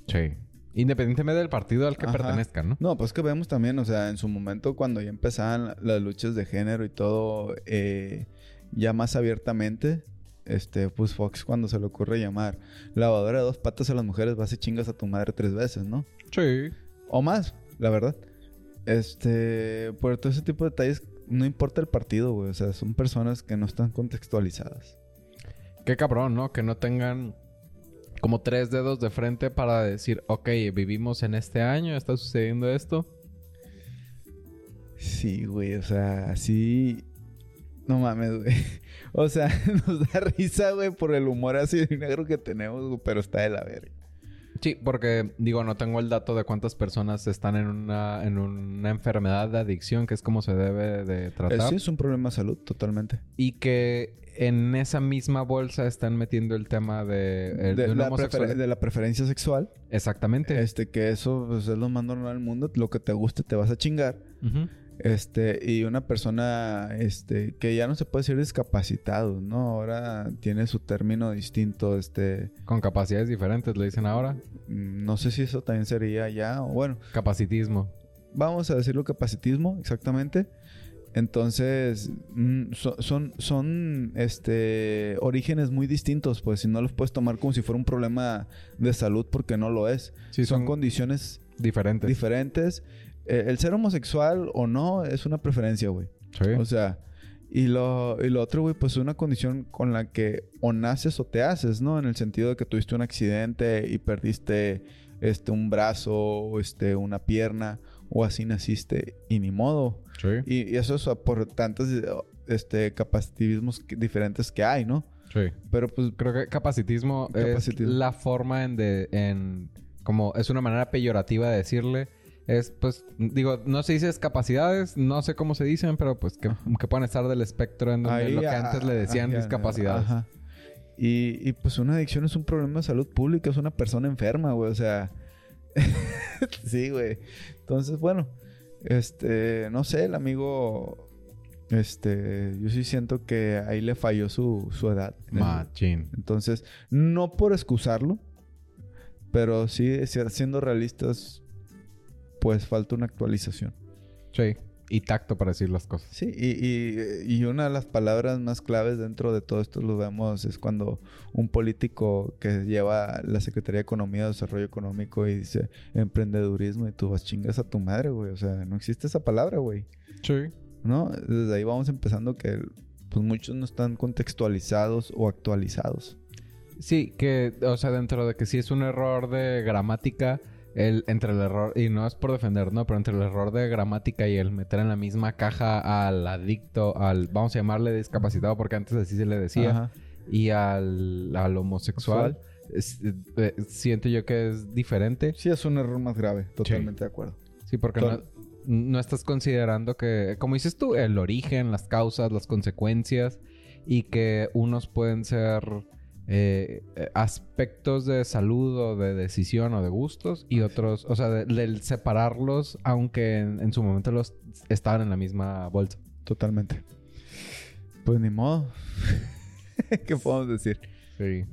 Sí. Independientemente del partido al que Ajá. pertenezcan, ¿no? No, pues que vemos también, o sea, en su momento cuando ya empezaban la- las luchas de género y todo, eh, ya más abiertamente, este, pues Fox cuando se le ocurre llamar lavadora de dos patas a las mujeres, vas y chingas a tu madre tres veces, ¿no? Sí. O más, la verdad. Este, por todo ese tipo de detalles, no importa el partido, güey, o sea, son personas que no están contextualizadas. Qué cabrón, ¿no? Que no tengan como tres dedos de frente para decir, ok, vivimos en este año, está sucediendo esto. Sí, güey, o sea, así. No mames, güey. [laughs] O sea, [laughs] nos da risa, güey, por el humor así de negro que tenemos, pero está de la verga. Sí, porque digo, no tengo el dato de cuántas personas están en una, en una enfermedad de adicción, que es como se debe de Eh, tratar. Sí, es un problema de salud, totalmente. Y que en esa misma bolsa están metiendo el tema de, el- de, la homosexual- prefer- de la preferencia sexual. Exactamente. Este, que eso pues, es lo más normal del mundo. Lo que te guste te vas a chingar. Ujú. Este, y una persona, este, que ya no se puede decir discapacitado, ¿no? Ahora tiene su término distinto, este, Con capacidades diferentes, le dicen ahora. mm, no sé si eso también sería ya, o bueno, Capacitismo. vamos a decirlo capacitismo, exactamente. Entonces, mm, so- son, son, este, orígenes muy distintos, pues, si no los puedes tomar como si fuera un problema de salud, porque no lo es. Sí, son son condiciones diferentes. diferentes. Eh, el ser homosexual o no es una preferencia, güey. Sí. O sea, y lo, y lo otro, güey, pues es una condición con la que o naces o te haces, ¿no? En el sentido de que tuviste un accidente y perdiste este, un brazo, o este, una pierna, o así naciste, y ni modo. sí. Y, y eso es por tantos este, capacitivismos que- diferentes que hay, ¿no? Sí. Pero pues, Creo que capacitismo, Capacitismo. es la forma en de... En, como es una manera peyorativa de decirle. Es, pues, digo, no se dice capacidades, no sé cómo se dicen, pero pues que, que pueden estar del espectro en donde ahí, lo que ah, antes le decían ajá, discapacidades. Ajá. Y, y pues una adicción es un problema de salud pública, es una persona enferma, güey. O sea. [laughs] sí, güey. Entonces, bueno. Este, no sé, el amigo. Este, yo sí siento que ahí le falló su, su edad. Machín. Entonces, no por excusarlo, pero sí, si- siendo realistas, pues falta una actualización. Sí. Y tacto para decir las cosas. Sí, y, y- y una de las palabras más claves dentro de todo esto lo vemos es cuando un político que lleva la Secretaría de Economía, Desarrollo Económico y dice emprendedurismo y tú vas chingas a tu madre, güey. O sea, no existe esa palabra, güey. Sí. ¿No? Desde ahí vamos empezando que pues muchos no están contextualizados o actualizados. Sí, que, o sea, dentro de que sí es un error de gramática, el, entre el error, y no es por defender, ¿no? Pero entre el error de gramática y el meter en la misma caja al adicto, al, vamos a llamarle discapacitado, porque antes así se le decía, Ajá. y al, al homosexual, es- eh, siento yo que es diferente. Sí, es un error más grave, totalmente de acuerdo. Sí, porque no, no estás considerando que, como dices tú, el origen, las causas, las consecuencias y que unos pueden ser eh, eh, aspectos de salud o de decisión o de gustos y otros, o sea, de- del separarlos, aunque en, en su momento los estaban en la misma bolsa. Totalmente. Pues ni modo. [laughs] ¿Qué podemos decir? Sí.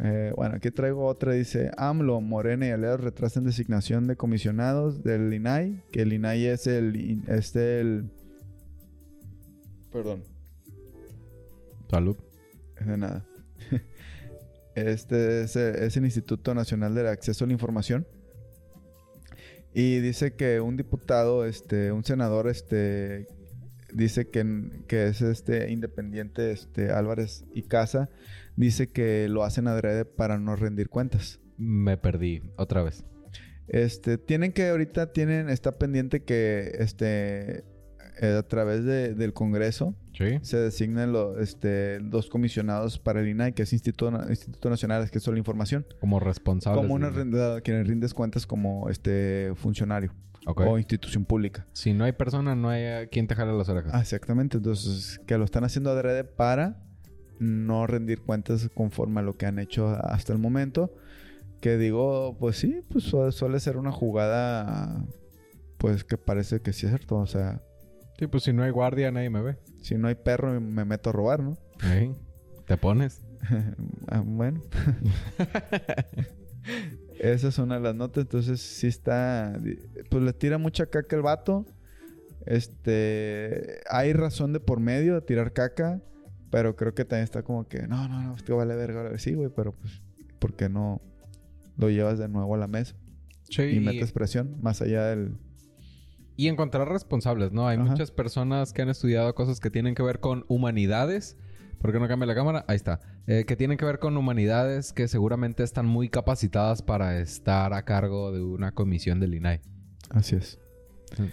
Eh, bueno, aquí traigo otra. Dice, AMLO, Morena y Aliados retrasan designación de comisionados del INAI. Que el INAI es el... Es el... Perdón. Salud. De nada. [laughs] Este es, es el Instituto Nacional del Acceso a la Información. Y dice que un diputado, este, un senador, este, dice que, que es este independiente, este, Álvarez y Casa, dice que lo hacen adrede para no rendir cuentas. Me perdí otra vez. Este, tienen que ahorita tienen, está pendiente que este eh, a través de- del Congreso Sí. se designan los este, dos comisionados para el INAI, que es Instituto, Instituto Nacional de Acceso a la Información. Como responsable. Como una renda- quien rindes cuentas como este funcionario o institución pública. Si no hay persona, no hay quien te jale las orejas. Ah, exactamente. Entonces, que lo están haciendo adrede para no rendir cuentas conforme a lo que han hecho hasta el momento. Que digo, pues sí, pues su- suele ser una jugada, pues que parece que sí es cierto. O sea, Sí, pues si no hay guardia, nadie me ve. si no hay perro, me meto a robar, ¿no? Sí. Te pones. [laughs] Ah, bueno. [laughs] Esa es una de las notas. Entonces, sí está. Pues le tira mucha caca el vato. Este. Hay razón de por medio de tirar caca. Pero creo que también está como que. No, no, no, esto vale verga. vale". Sí, güey, pero pues. ¿Por qué no lo llevas de nuevo a la mesa? Sí. Y metes presión más allá del. Y encontrar responsables, ¿no? Hay Ajá. muchas personas que han estudiado cosas que tienen que ver con humanidades. ¿Por qué no cambia la cámara? Ahí está. Eh, que tienen que ver con humanidades que seguramente están muy capacitadas para estar a cargo de una comisión del INAI. Así es. Sí.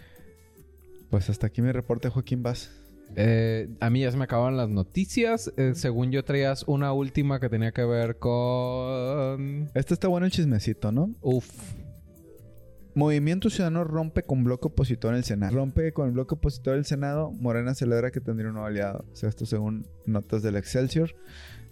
Pues hasta aquí mi reporte, Joaquín Vaz. Eh, a mí ya se me acaban las noticias. Eh, según yo traías una última que tenía que ver con... Este está bueno el chismecito, ¿no? Uf. Movimiento Ciudadano rompe con bloque opositor en el Senado. Rompe con el bloque opositor del Senado. Morena celebra que tendría un nuevo aliado. O sea, esto según notas del Excelsior.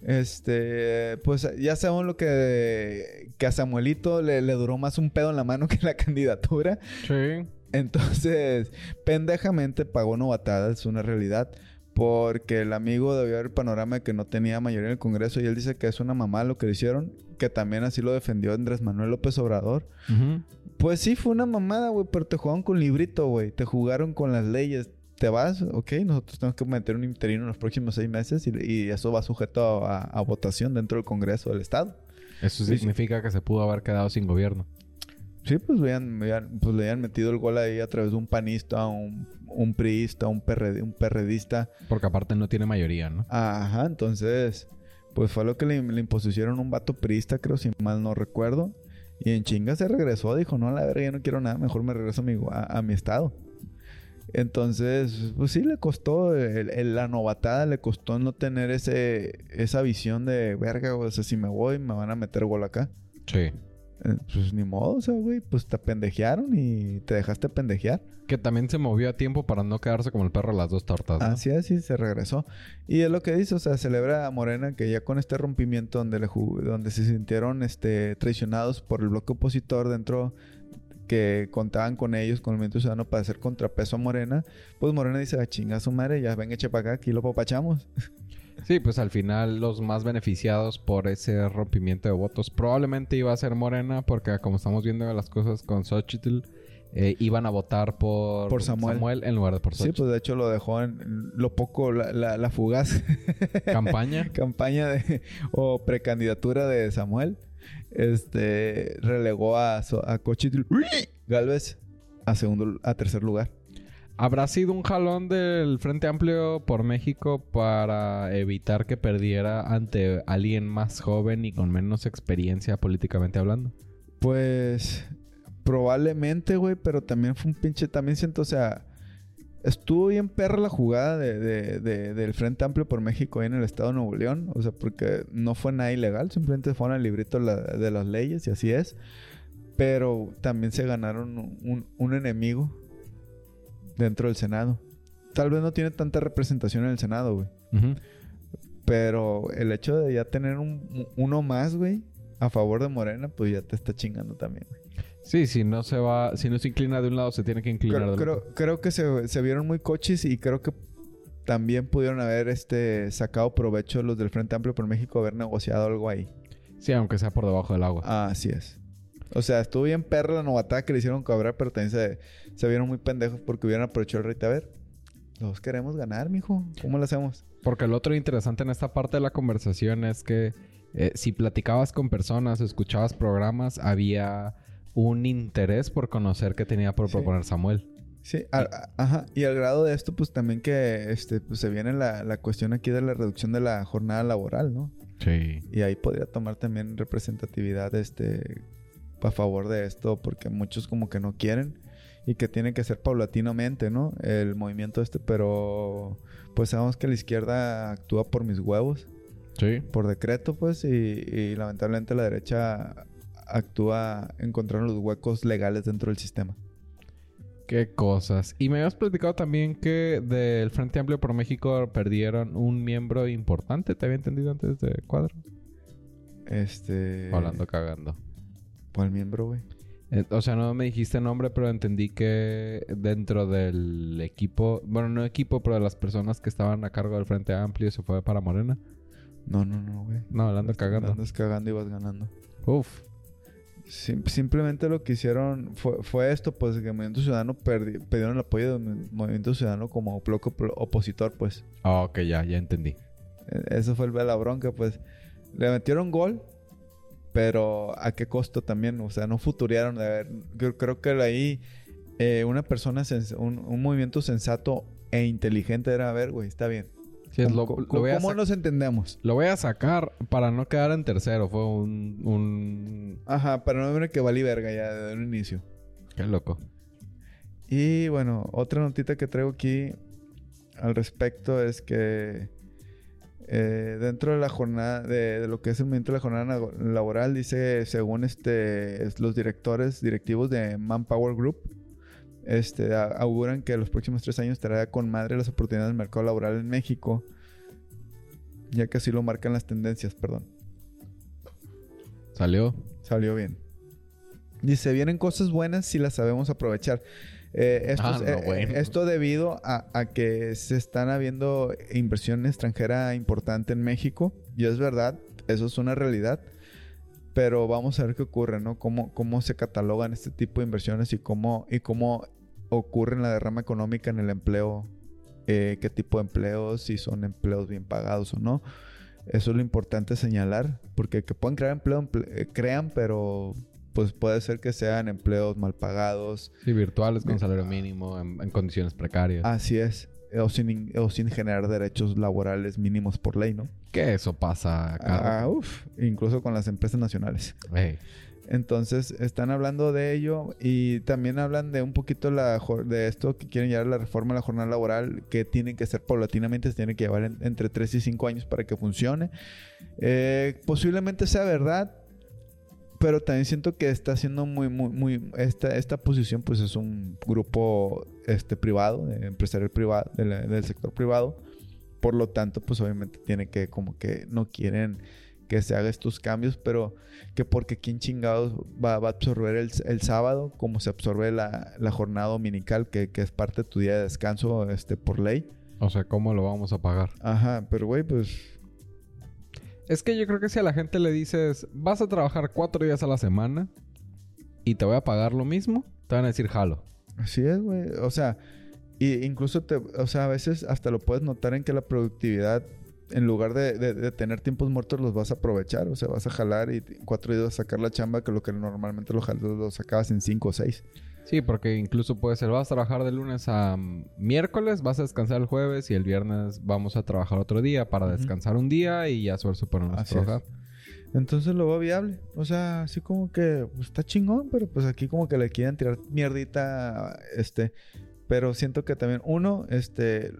Este, pues ya sabemos lo que, que a Samuelito le, le duró más un pedo en la mano que la candidatura. Sí. Entonces, pendejamente pagó novatada, es una realidad. Porque el amigo debió ver el panorama de que no tenía mayoría en el Congreso y él dice que es una mamá lo que le hicieron, que también así lo defendió Andrés Manuel López Obrador. Pues sí, fue una mamada, güey, pero te jugaron con librito, güey. Te jugaron con las leyes. Te vas, ok, nosotros tenemos que meter un interino en los próximos seis meses y, y eso va sujeto a, a votación dentro del Congreso del Estado. Eso significa que se pudo haber quedado sin gobierno. Sí, pues habían, habían- pues, le habían metido el gol ahí a través de un panista, un, un priista, un, un perredista. Porque aparte no tiene mayoría, ¿no? Ajá, entonces, pues fue lo que le, le impusieron un vato priista, creo, si mal no recuerdo. Y en chinga se regresó, dijo, no, la verga, ya no quiero nada, mejor me regreso a mi, a, a mi estado. Entonces, pues sí le costó, el- el- la novatada le costó no tener ese, esa visión de, verga, o sea, si me voy, me van a meter gol acá. Sí. Eh, Pues ni modo, o sea, güey, pues te pendejearon y te dejaste pendejear. Que también se movió a tiempo para no quedarse como el perro a las dos tortas, ¿no? Así es, y se regresó. Y es lo que dice, o sea, celebra a Morena que ya con este rompimiento donde, le donde se sintieron este, traicionados por el bloque opositor dentro que contaban con ellos, con el Movimiento Ciudadano para hacer contrapeso a Morena, pues Morena dice, a chinga su madre, ya venga, eche para acá, aquí lo papachamos. [laughs] Sí, pues al final los más beneficiados por ese rompimiento de votos probablemente iba a ser Morena porque como estamos viendo las cosas con Xochitl, eh, iban a votar por, Por Samuel. en lugar de por Sí, Xochitl. pues de hecho lo dejó en lo poco, la, la, la fugaz [laughs] Campaña. campaña de, o precandidatura de Samuel, este, relegó a, a Galvez a segundo, a tercer lugar. ¿Habrá sido un jalón del Frente Amplio por México para evitar que perdiera ante alguien más joven y con menos experiencia políticamente hablando? Pues probablemente, güey, pero también fue un pinche, también siento, o sea, estuvo bien perra la jugada de, de- de- del Frente Amplio por México ahí en el estado de Nuevo León, o sea, porque no fue nada ilegal, simplemente fueron al librito la- de las leyes y así es, pero también se ganaron un enemigo dentro del Senado. Tal vez no tiene tanta representación en el Senado, güey. Pero el hecho de ya tener un, uno más, güey, a favor de Morena, pues ya te está chingando también, güey. Sí, si no se va, si no se inclina de un lado, se tiene que inclinar Creo, del creo, otro. creo que se, se vieron muy coches y creo que también pudieron haber este sacado provecho los del Frente Amplio por México haber negociado algo ahí. Sí, aunque sea por debajo del agua. Ah, así es. O sea, estuvo bien perra la novatada que le hicieron cobrar, pero también se, se vieron muy pendejos porque hubieran aprovechado el rey. A ver, los queremos ganar, mijo. ¿Cómo lo hacemos? Porque lo otro interesante en esta parte de la conversación es que eh, si platicabas con personas, escuchabas programas, había un interés por conocer qué tenía por Sí. proponer Samuel. Sí, ajá. Y al grado de esto, pues también que este, pues, se viene la, la cuestión aquí de la reducción de la jornada laboral, ¿no? Sí. Y ahí podría tomar también representatividad este a favor de esto, porque muchos como que no quieren. y que tiene que ser paulatinamente, ¿no? El movimiento este, pero pues sabemos que la izquierda actúa por mis huevos, Sí. por decreto, pues, y, y lamentablemente la derecha actúa encontrando los huecos legales dentro del sistema. Qué cosas. Y me habías platicado también que del Frente Amplio por México perdieron un miembro importante. ¿Te había entendido antes de cuadro? Este... Hablando cagando. ¿Cuál miembro, güey? Eh, O sea, no me dijiste nombre, pero entendí que dentro del equipo, bueno, no equipo, pero de las personas que estaban a cargo del Frente Amplio se fue para Morena. No, no, no, güey. No, hablando cagando. Andas cagando y vas ganando. Uf. Sim- simplemente lo que hicieron fue, fue esto, pues que el Movimiento Ciudadano perdieron el apoyo del Movimiento Ciudadano como bloque op- opositor, pues. Ah, ok, ya, ya entendí. E- Eso fue el de la bronca, pues. Le metieron gol, pero ¿a qué costo también? O sea, no futuriaron de ver. Yo creo que ahí eh, una persona, un, un movimiento sensato e inteligente era, a ver, güey, está bien. Sí, es lo, ¿Cómo, lo a cómo nos entendemos? lo voy a sacar para no quedar en tercero. Fue un... un... Ajá, para no ver que valí verga ya desde un inicio. Qué loco. Y bueno, otra notita que traigo aquí al respecto es que eh, dentro de la jornada, de, de lo que es el movimiento de la jornada na- laboral, dice, según este, es- los directores, directivos de Manpower Group, este, auguran que los próximos tres años traerá con madre las oportunidades del mercado laboral en México, ya que así lo marcan las tendencias, perdón. Salió. Salió bien. Dice, vienen cosas buenas si las sabemos aprovechar. Eh, esto, Ah, no, eh, bueno. esto debido a, a que se están habiendo inversión extranjera importante en México. Y es verdad, eso es una realidad. Pero vamos a ver qué ocurre, ¿no? Cómo, cómo se catalogan este tipo de inversiones y cómo, y cómo ocurre la derrama económica en el empleo. eh, qué tipo de empleos, si son empleos bien pagados o no. Eso es lo importante señalar, porque que puedan crear empleo, emple- eh, crean, pero pues puede ser que sean empleos mal pagados. Sí, virtuales con salario mínimo, en, en condiciones precarias. Así es. O sin, in- o sin generar derechos laborales mínimos por ley, ¿no? Que eso pasa acá. Ah, uf, incluso con las empresas nacionales. Entonces, están hablando de ello y también hablan de un poquito la, de esto que quieren llevar la reforma a la jornada laboral, que tienen que ser paulatinamente, se tiene que llevar en- entre 3 y 5 años para que funcione. Eh, posiblemente sea verdad, pero también siento que está siendo muy, muy, muy... Esta, esta posición pues es un grupo este, privado, empresarial privado, del, del sector privado. Por lo tanto, pues obviamente tiene que como que no quieren que se haga estos cambios, pero que porque quién chingados va, va a absorber el, el sábado, como se absorbe la, la jornada dominical, que, que es parte de tu día de descanso este, por ley. O sea, ¿cómo lo vamos a pagar? Ajá, pero güey, pues Es que yo creo que si a la gente le dices, vas a trabajar cuatro días a la semana y te voy a pagar lo mismo, te van a decir jalo. así es, güey. O sea, y incluso te, o sea, a veces hasta lo puedes notar en que la productividad, en lugar de, de- tener tiempos muertos, los vas a aprovechar. O sea, vas a jalar y cuatro días a sacar la chamba que lo que normalmente lo, lo sacabas en cinco o seis. Sí, porque incluso puede ser, vas a trabajar de lunes a mm, miércoles, vas a descansar el jueves y el viernes vamos a trabajar otro día para descansar un día y ya suerte ponernos a Así es. trabajar. Entonces lo veo viable. O sea, así como que pues, está chingón, pero pues aquí como que le quieren tirar mierdita, este. Pero siento que también, uno, este,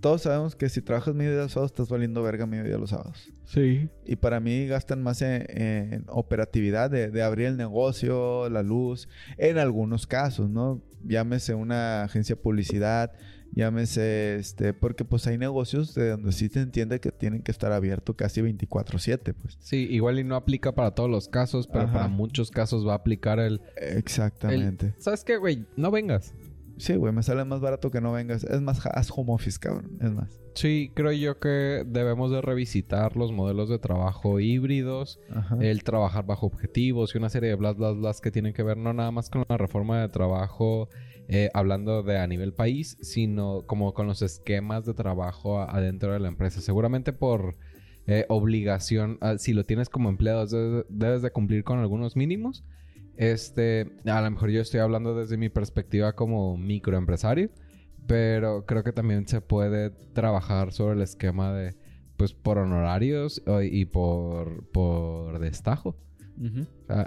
todos sabemos que si trabajas medio día los sábados, estás valiendo verga medio día los sábados. Sí. Y para mí gastan más en, en operatividad de, de abrir el negocio, la luz, en algunos casos, ¿no? Llámese una agencia de publicidad, llámese, este, porque pues hay negocios de donde sí se entiende que tienen que estar abiertos casi 24/7, pues. Sí, igual y no aplica para todos los casos, pero Ajá. para muchos casos va a aplicar el... Exactamente. el, ¿Sabes qué, güey? No vengas. Sí, güey, me sale más barato que no vengas. Es más, haz home office, cabrón. Es más. Sí, creo yo que debemos de revisitar los modelos de trabajo híbridos, Ajá. el trabajar bajo objetivos y una serie de blas, blas, blas que tienen que ver no nada más con la reforma de trabajo, eh, hablando de a nivel país, sino como con los esquemas de trabajo adentro de la empresa. Seguramente por eh, obligación, ah, si lo tienes como empleado, debes, debes de cumplir con algunos mínimos. Este, a lo mejor yo estoy hablando desde mi perspectiva como microempresario, pero creo que también se puede trabajar sobre el esquema de, pues, por honorarios y por, por destajo.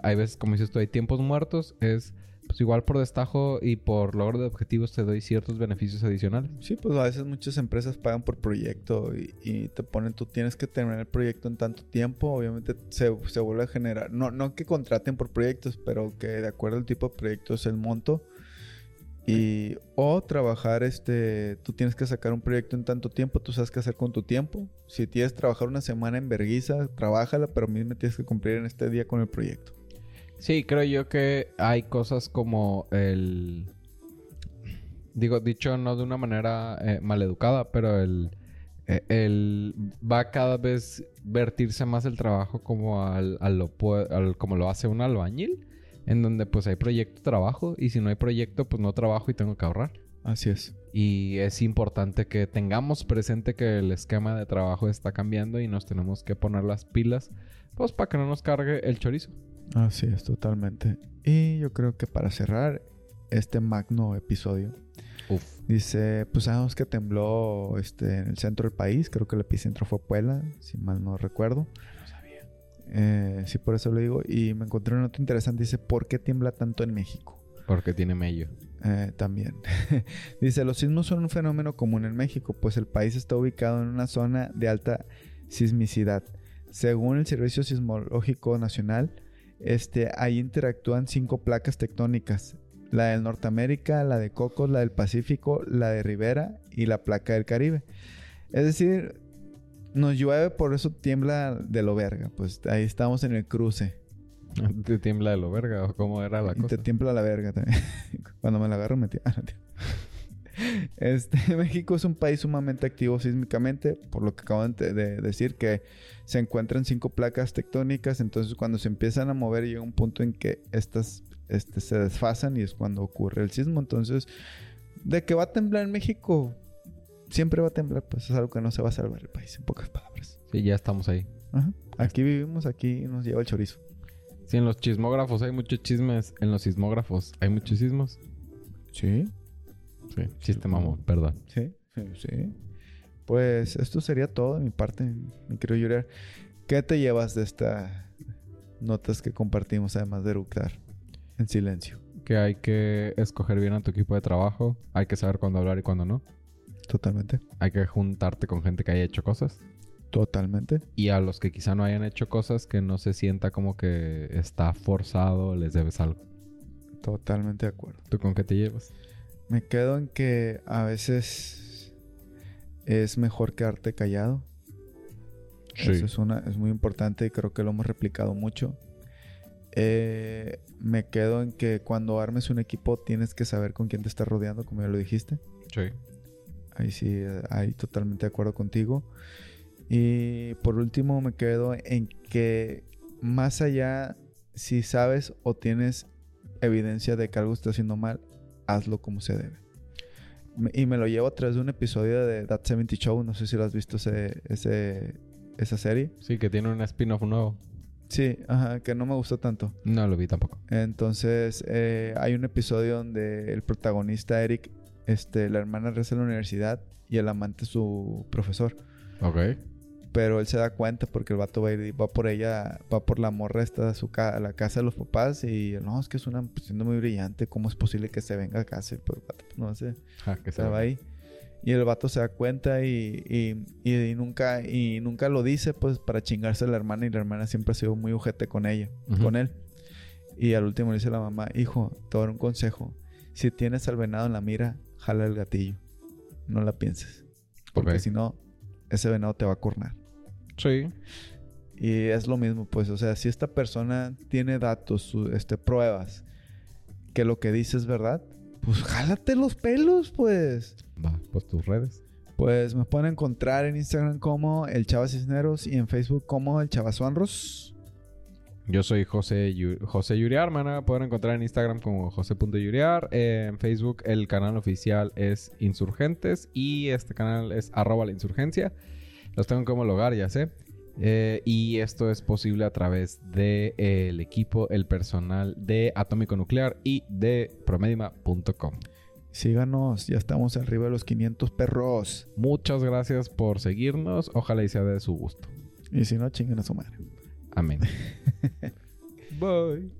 Hay veces, como dices tú, hay tiempos muertos, es pues igual por destajo y por logro de objetivos te doy ciertos beneficios adicionales. Sí, pues a veces muchas empresas pagan por proyecto y, y te ponen, tú tienes que terminar el proyecto en tanto tiempo. Obviamente se, se vuelve a generar, no, no que contraten por proyectos, pero que de acuerdo al tipo de proyecto es el monto. Y, o trabajar, este, tú tienes que sacar un proyecto en tanto tiempo, tú sabes qué hacer con tu tiempo. Si tienes que trabajar una semana en verguiza, trabájala, pero mismo tienes que cumplir en este día con el proyecto. Sí, creo yo que hay cosas como el... Digo, dicho no de una manera eh, maleducada, pero el, eh, el... Va cada vez vertirse más el trabajo como al, al lo, al- como lo hace un albañil. En donde pues hay proyecto, trabajo. Y si no hay proyecto, pues no trabajo y tengo que ahorrar. Así es. Y es importante que tengamos presente que el esquema de trabajo está cambiando y nos tenemos que poner las pilas, pues para que no nos cargue el chorizo. Así es, totalmente. Y yo creo que para cerrar este magno episodio, Uf. dice, pues sabemos que tembló este, en el centro del país, creo que el epicentro fue Puebla, si mal no recuerdo. No sabía. Eh, sí, por eso lo digo. Y me encontré una nota interesante, dice, ¿por qué tiembla tanto en México? Porque tiene mello. Eh, también. [laughs] Dice, los sismos son un fenómeno común en México, pues el país está ubicado en una zona de alta sismicidad. Según el Servicio Sismológico Nacional, este, ahí interactúan cinco placas tectónicas. La de Norteamérica, la de Cocos, la del Pacífico, la de Rivera y la placa del Caribe. Es decir, nos llueve, por eso tiembla de lo verga. Pues ahí estamos en el cruce. [laughs] ¿Te tiembla de lo verga o cómo era la Y cosa? te tiembla la verga también. [laughs] Cuando me la agarro me tiembla. [laughs] Este, [laughs] México es un país sumamente activo sísmicamente, por lo que acabo de, de decir, que se encuentran cinco placas tectónicas, entonces cuando se empiezan a mover llega un punto en que estas este, se desfasan y es cuando ocurre el sismo. Entonces, de que va a temblar en México, siempre va a temblar, pues es algo que no se va a salvar el país, en pocas palabras. Sí, ya estamos ahí. Ajá. Aquí vivimos, aquí nos lleva el chorizo. Sí, en los chismógrafos hay muchos chismes. En los sismógrafos hay muchos sismos. Sí. Sí, chiste mamón, perdón. Sí, sí, sí. Pues esto sería todo de mi parte, mi querido Yuriar. ¿Qué te llevas de estas notas que compartimos, además de eructar en silencio? Que hay que escoger bien a tu equipo de trabajo. Hay que saber cuándo hablar y cuándo no. Totalmente. Hay que juntarte con gente que haya hecho cosas. Totalmente. Y a los que quizá no hayan hecho cosas, que no se sienta como que está forzado, les debes algo. Totalmente de acuerdo. ¿Tú con qué te llevas? Me quedo en que a veces es mejor quedarte callado. Eso es, una, es muy importante y creo que lo hemos replicado mucho. Eh, me quedo en que cuando armes un equipo tienes que saber con quién te estás rodeando, como ya lo dijiste. Sí. Ahí sí, eh, ahí totalmente de acuerdo contigo. Y por último me quedo en que más allá, si sabes o tienes evidencia de que algo está haciendo mal, hazlo como se debe. Y me lo llevo a través de un episodio de That 70 Show, no sé si lo has visto ese, ese, esa serie. Sí, que tiene un spin-off nuevo. Sí, ajá, que no me gustó tanto. No lo vi tampoco. Entonces, eh, hay un episodio donde el protagonista, Eric, este, la hermana reza en la universidad y el amante es su profesor. Ok. Pero él se da cuenta porque el vato va, a ir- va por ella, va por la morra esta a, su ca- a la casa de los papás y no, es que es una pues, siendo muy brillante, ¿cómo es posible que se venga a casa? Pero el vato, pues, no sé, que se estaba ahí. Y el vato se da cuenta y, y- y- y nunca, y nunca lo dice pues para chingarse a la hermana y la hermana siempre ha sido muy ujete con ella, con él. Y al último le dice la mamá, hijo, te voy a dar un consejo. Si tienes al venado en la mira, jala el gatillo. No la pienses. Porque si no, ese venado te va a cornar. Sí. Y es lo mismo, pues, o sea, si esta persona tiene datos, su- este, pruebas, que lo que dice es verdad, pues jálate los pelos, pues. Va, pues tus redes. Pues me pueden encontrar en Instagram como el Chava Cisneros y en Facebook como el Chavazuanros. Yo soy José, Yu- José Yuriar. Me van a poder encontrar en Instagram como José.yuriar. Eh, en Facebook el canal oficial es Insurgentes. Y este canal es arroba la insurgencia. Los tengo como hogar, ya sé. Eh, y esto es posible a través del equipo, el personal de Atómico Nuclear y de promedima.com. Síganos, ya estamos arriba de los 500 perros. Muchas gracias por seguirnos. Ojalá y sea de su gusto. Y si no, chinguen a su madre. Amén. [laughs] Bye.